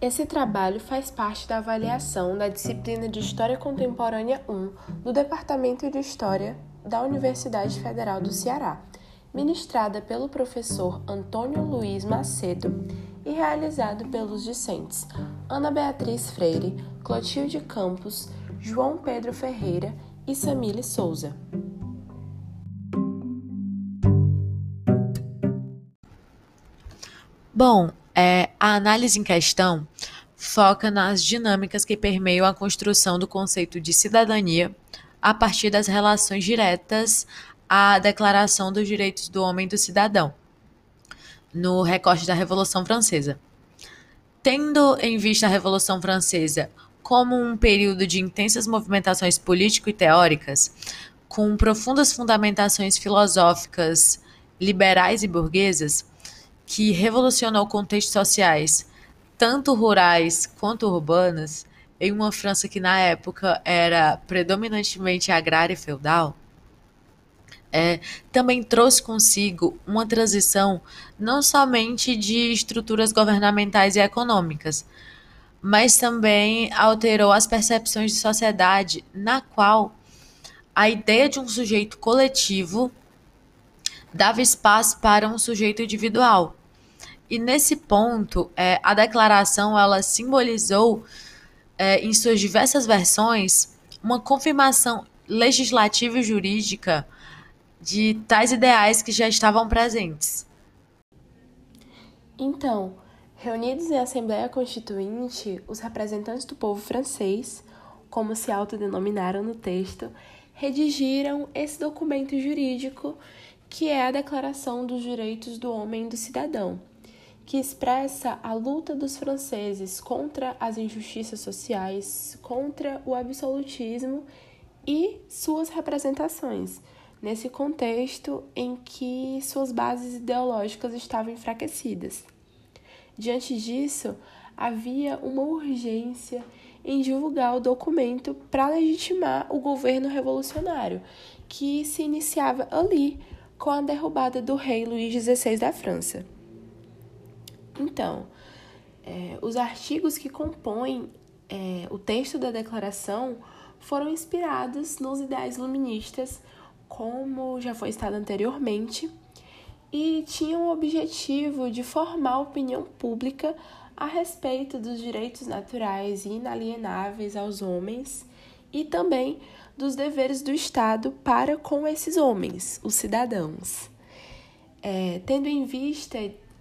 Esse trabalho faz parte da avaliação da disciplina de História Contemporânea 1 do Departamento de História da Universidade Federal do Ceará, ministrada pelo professor Antônio Luiz Macedo e realizado pelos discentes Ana Beatriz Freire, Clotilde Campos, João Pedro Ferreira e Samile Souza. Bom, é, a análise em questão foca nas dinâmicas que permeiam a construção do conceito de cidadania a partir das relações diretas à Declaração dos Direitos do Homem e do Cidadão, no recorte da Revolução Francesa. Tendo em vista a Revolução Francesa como um período de intensas movimentações político e teóricas, com profundas fundamentações filosóficas liberais e burguesas, que revolucionou contextos sociais, tanto rurais quanto urbanos, em uma França que na época era predominantemente agrária e feudal, é, também trouxe consigo uma transição não somente de estruturas governamentais e econômicas, mas também alterou as percepções de sociedade, na qual a ideia de um sujeito coletivo dava espaço para um sujeito individual, e nesse ponto, é, a declaração ela simbolizou, é, em suas diversas versões, uma confirmação legislativa e jurídica de tais ideais que já estavam presentes. Então, reunidos em Assembleia Constituinte, os representantes do povo francês, como se autodenominaram no texto, redigiram esse documento jurídico que é a Declaração dos Direitos do Homem e do Cidadão que expressa a luta dos franceses contra as injustiças sociais, contra o absolutismo e suas representações, nesse contexto em que suas bases ideológicas estavam enfraquecidas. Diante disso, havia uma urgência em divulgar o documento para legitimar o governo revolucionário, que se iniciava ali com a derrubada do rei Luís XVI da França. Então, é, os artigos que compõem é, o texto da declaração foram inspirados nos ideais iluministas, como já foi estado anteriormente, e tinham o objetivo de formar opinião pública a respeito dos direitos naturais e inalienáveis aos homens e também dos deveres do Estado para com esses homens, os cidadãos. É, tendo em vista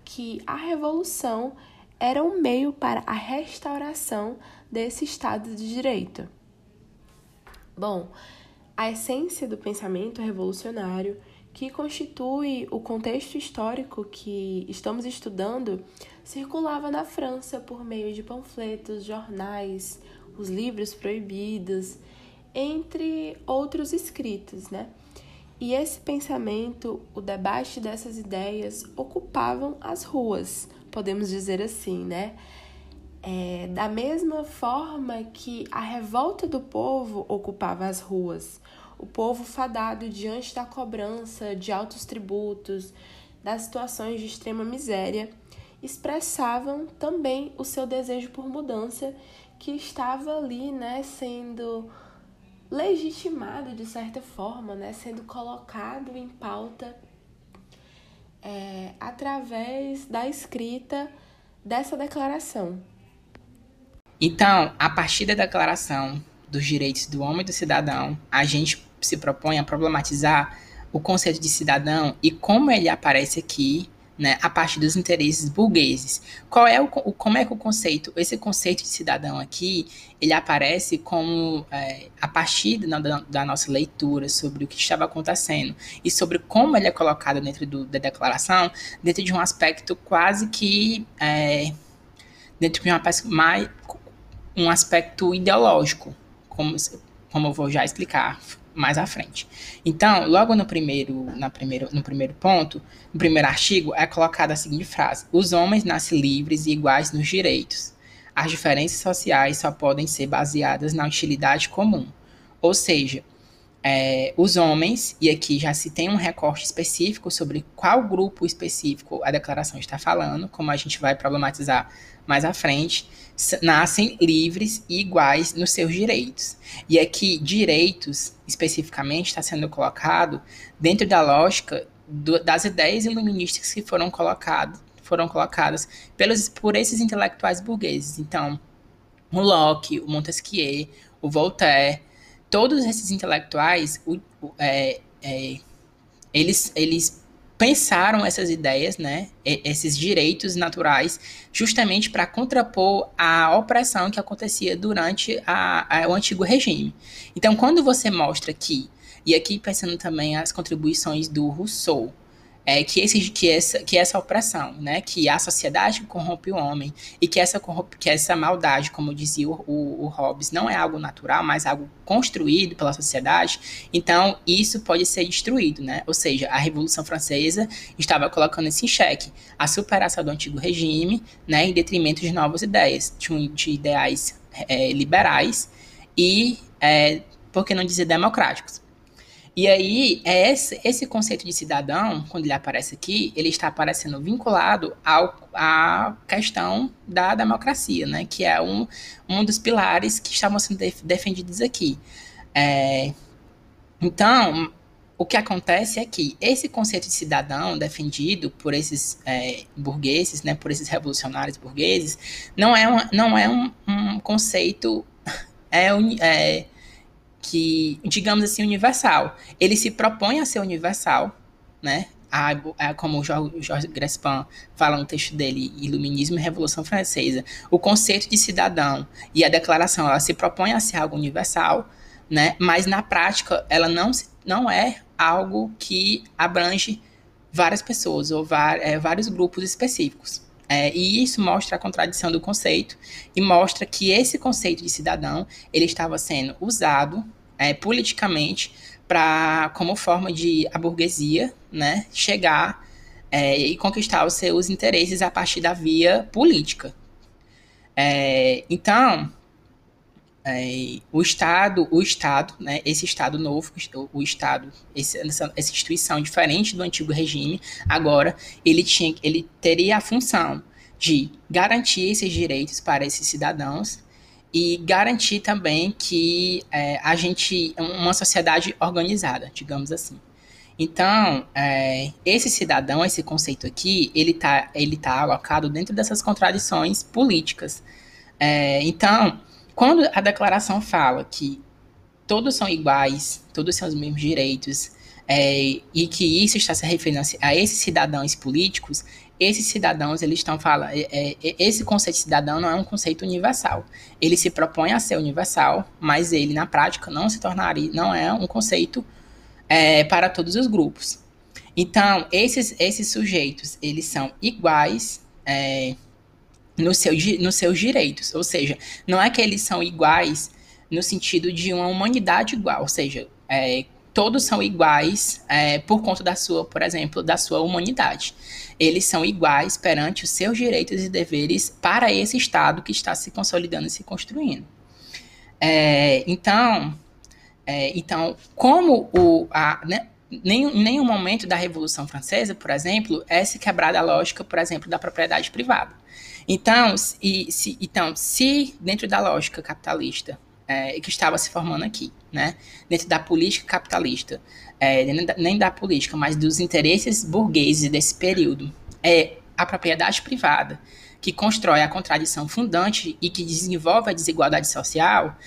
que a revolução era um meio para a restauração desse Estado de Direito. Bom, a essência do pensamento revolucionário, que constitui o contexto histórico que estamos estudando, circulava na França por meio de panfletos, jornais, os livros proibidos, entre outros escritos, né? E esse pensamento, o debate dessas ideias, ocupavam as ruas, podemos dizer assim, né? É, da mesma forma que a revolta do povo ocupava as ruas, o povo fadado diante da cobrança de altos tributos, das situações de extrema miséria, expressavam também o seu desejo por mudança que estava ali, né, sendo legitimado de certa forma, né, sendo colocado em pauta é, através da escrita dessa declaração. Então, a partir da declaração dos direitos do homem e do cidadão, a gente se propõe a problematizar o conceito de cidadão e como ele aparece aqui né, a partir dos interesses burgueses. Qual é o, como é que o conceito, esse conceito de cidadão aqui, ele aparece como é, a partir da, da, nossa leitura sobre o que estava acontecendo e sobre como ele é colocado dentro do, da declaração, dentro de um aspecto quase que é, dentro de um aspecto, mais, um aspecto ideológico, como, como eu vou já explicar mais à frente. Então, logo no primeiro, na primeiro, no primeiro ponto, no primeiro artigo, é colocada a seguinte frase: Os homens nascem livres e iguais nos direitos. As diferenças sociais só podem ser baseadas na utilidade comum. Ou seja, é, os homens, e aqui já se tem um recorte específico sobre qual grupo específico a declaração está falando, como a gente vai problematizar mais à frente, nascem livres e iguais nos seus direitos. E aqui, direitos, especificamente, está sendo colocado dentro da lógica do, das ideias iluministas que foram, colocado, foram colocadas pelos, por esses intelectuais burgueses. Então, o Locke, o Montesquieu, o Voltaire, todos esses intelectuais, o, o, é, é, eles, eles pensaram essas ideias, né, esses direitos naturais, justamente para contrapor a opressão que acontecia durante a, a, o antigo regime. Então, quando você mostra que, e aqui pensando também as contribuições do Rousseau, é, que, esse, que, essa, que essa opressão, né, que a sociedade corrompe o homem e que essa, que essa maldade, como dizia o, o, o Hobbes, não é algo natural, mas algo construído pela sociedade, então isso pode ser destruído, né? Ou seja, a Revolução Francesa estava colocando isso em xeque, a superação do antigo regime, né, em detrimento de novas ideias, de, de ideais é, liberais e, é, por que não dizer, democráticos. E aí, é esse, esse conceito de cidadão, quando ele aparece aqui, ele está aparecendo vinculado ao, à questão da democracia, né? Que é um, um dos pilares que estavam sendo defendidos aqui. É, então, o que acontece é que esse conceito de cidadão defendido por esses é, burgueses, né, por esses revolucionários burgueses, não é, uma, não é um, um conceito é, é, que, digamos assim, universal. Ele se propõe a ser universal, né? A, a, como o Jorge, Grespin fala no texto dele, Iluminismo e Revolução Francesa, o conceito de cidadão e a declaração, ela se propõe a ser algo universal, né? Mas na prática, ela não, não é algo que abrange várias pessoas ou é, vários grupos específicos. É, e isso mostra a contradição do conceito e mostra que esse conceito de cidadão ele estava sendo usado é, politicamente para como forma de a burguesia né, chegar é, e conquistar os seus interesses a partir da via política. É, então, é, o Estado, o Estado, né, esse Estado novo, o Estado, essa, essa, instituição diferente do antigo regime, agora ele tinha, ele teria a função de garantir esses direitos para esses cidadãos e garantir também que é, a gente uma sociedade organizada, digamos assim. Então, é, esse cidadão, esse conceito aqui, ele está ele tá alocado dentro dessas contradições políticas. É, então, quando a declaração fala que todos são iguais, todos têm os mesmos direitos, é, e que isso está se referindo a esses cidadãos políticos, esses cidadãos, eles estão falando, é, é, é, esse conceito de cidadão não é um conceito universal. Ele se propõe a ser universal, mas ele, na prática, não se tornaria, não é um conceito é, para todos os grupos. Então, esses, esses sujeitos, eles são iguais é, no seu, nos seus direitos, ou seja, não é que eles são iguais no sentido de uma humanidade igual, ou seja, é, todos são iguais é, por conta da sua, por exemplo, da sua humanidade. Eles são iguais perante os seus direitos e deveres para esse Estado que está se consolidando e se construindo. É, então, é, então, como o, a, né, nenhum, nenhum momento da Revolução Francesa, por exemplo, é se quebrada a lógica, por exemplo, da propriedade privada. Então, e, se, então, se dentro da lógica capitalista é, que estava se formando aqui, né? Dentro da política capitalista, é, nem, da, nem da política, mas dos interesses burgueses desse período, é a propriedade privada que constrói a contradição fundante e que desenvolve a desigualdade social.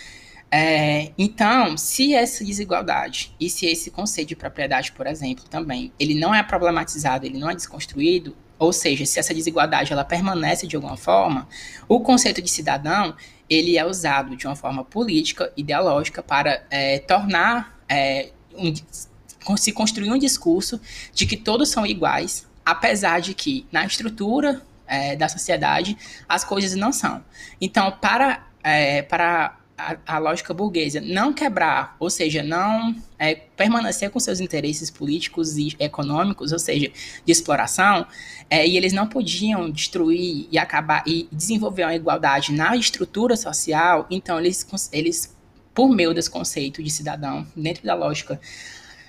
É, então, se essa desigualdade e se esse conceito de propriedade, por exemplo, também, ele não é problematizado, ele não é desconstruído, ou seja, se essa desigualdade ela permanece de alguma forma, o conceito de cidadão ele é usado de uma forma política, ideológica, para é, tornar, é, um, se construir um discurso de que todos são iguais, apesar de que na estrutura é, da sociedade as coisas não são. Então, para, é, para a, a, lógica burguesa. Não quebrar, ou seja, não é, permanecer com seus interesses políticos e econômicos, ou seja, de exploração, é, e eles não podiam destruir e acabar e desenvolver uma igualdade na estrutura social, então eles, eles por meio desse conceito de cidadão, dentro da lógica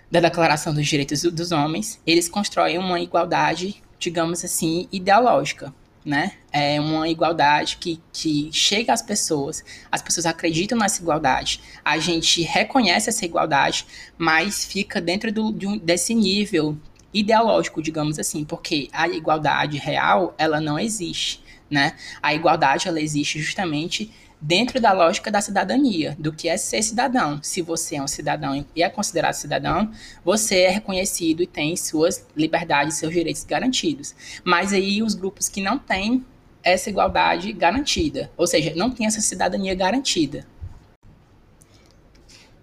da Declaração dos Direitos dos Homens, eles constroem uma igualdade, digamos assim, ideológica, né? É uma igualdade que, que chega às pessoas, as pessoas acreditam nessa igualdade, a gente reconhece essa igualdade, mas fica dentro do, de um, desse nível ideológico, digamos assim, porque a igualdade real, ela não existe, né? A igualdade, ela existe justamente dentro da lógica da cidadania, do que é ser cidadão. Se você é um cidadão e é considerado cidadão, você é reconhecido e tem suas liberdades, seus direitos garantidos. Mas aí os grupos que não têm essa igualdade garantida, ou seja, não tem essa cidadania garantida.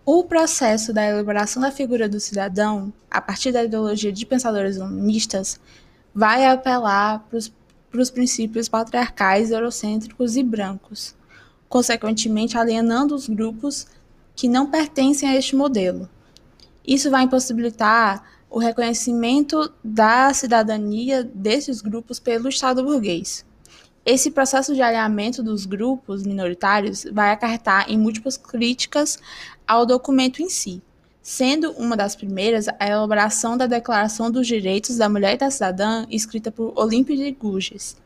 O processo da elaboração da figura do cidadão, a partir da ideologia de pensadores humanistas, vai apelar para os princípios patriarcais, eurocêntricos e brancos consequentemente alienando os grupos que não pertencem a este modelo. Isso vai impossibilitar o reconhecimento da cidadania desses grupos pelo Estado burguês. Esse processo de alinhamento dos grupos minoritários vai acarretar em múltiplas críticas ao documento em si, sendo uma das primeiras a elaboração da Declaração dos Direitos da Mulher e da Cidadã, escrita por Olímpio de Gouges.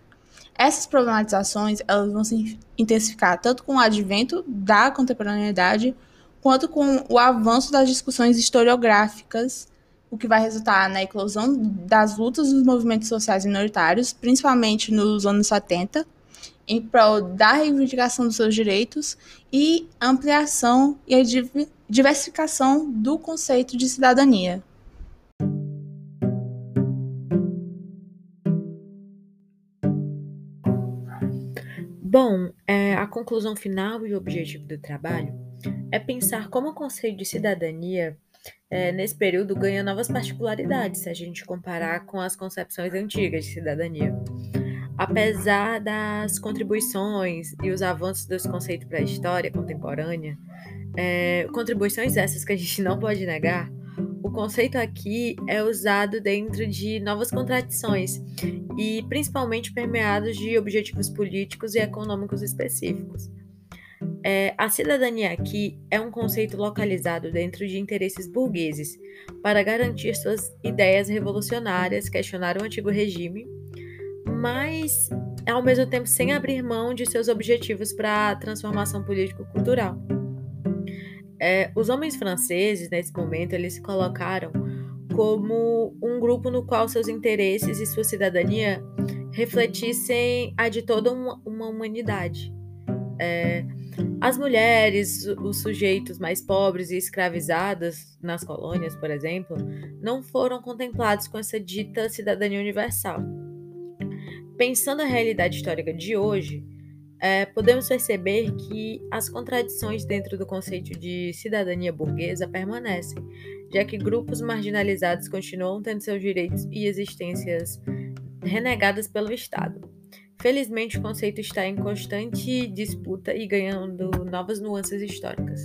Essas problematizações elas vão se intensificar tanto com o advento da contemporaneidade quanto com o avanço das discussões historiográficas, o que vai resultar na eclosão das lutas dos movimentos sociais minoritários, principalmente nos anos 70, em prol da reivindicação dos seus direitos e ampliação e diversificação do conceito de cidadania. Bom, é, a conclusão final e o objetivo do trabalho é pensar como o conceito de cidadania é, nesse período ganha novas particularidades se a gente comparar com as concepções antigas de cidadania. Apesar das contribuições e os avanços desse conceito para a história contemporânea, é, contribuições essas que a gente não pode negar, o conceito aqui é usado dentro de novas contradições e principalmente permeados de objetivos políticos e econômicos específicos. É, a cidadania aqui é um conceito localizado dentro de interesses burgueses para garantir suas ideias revolucionárias, questionar o antigo regime, mas ao mesmo tempo sem abrir mão de seus objetivos para a transformação político-cultural. É, os homens franceses, nesse momento, eles se colocaram como um grupo no qual seus interesses e sua cidadania refletissem a de toda uma, uma humanidade. É, as mulheres, os sujeitos mais pobres e escravizados nas colônias, por exemplo, não foram contemplados com essa dita cidadania universal. Pensando a realidade histórica de hoje, é, podemos perceber que as contradições dentro do conceito de cidadania burguesa permanecem, já que grupos marginalizados continuam tendo seus direitos e existências renegadas pelo Estado. Felizmente, o conceito está em constante disputa e ganhando novas nuances históricas.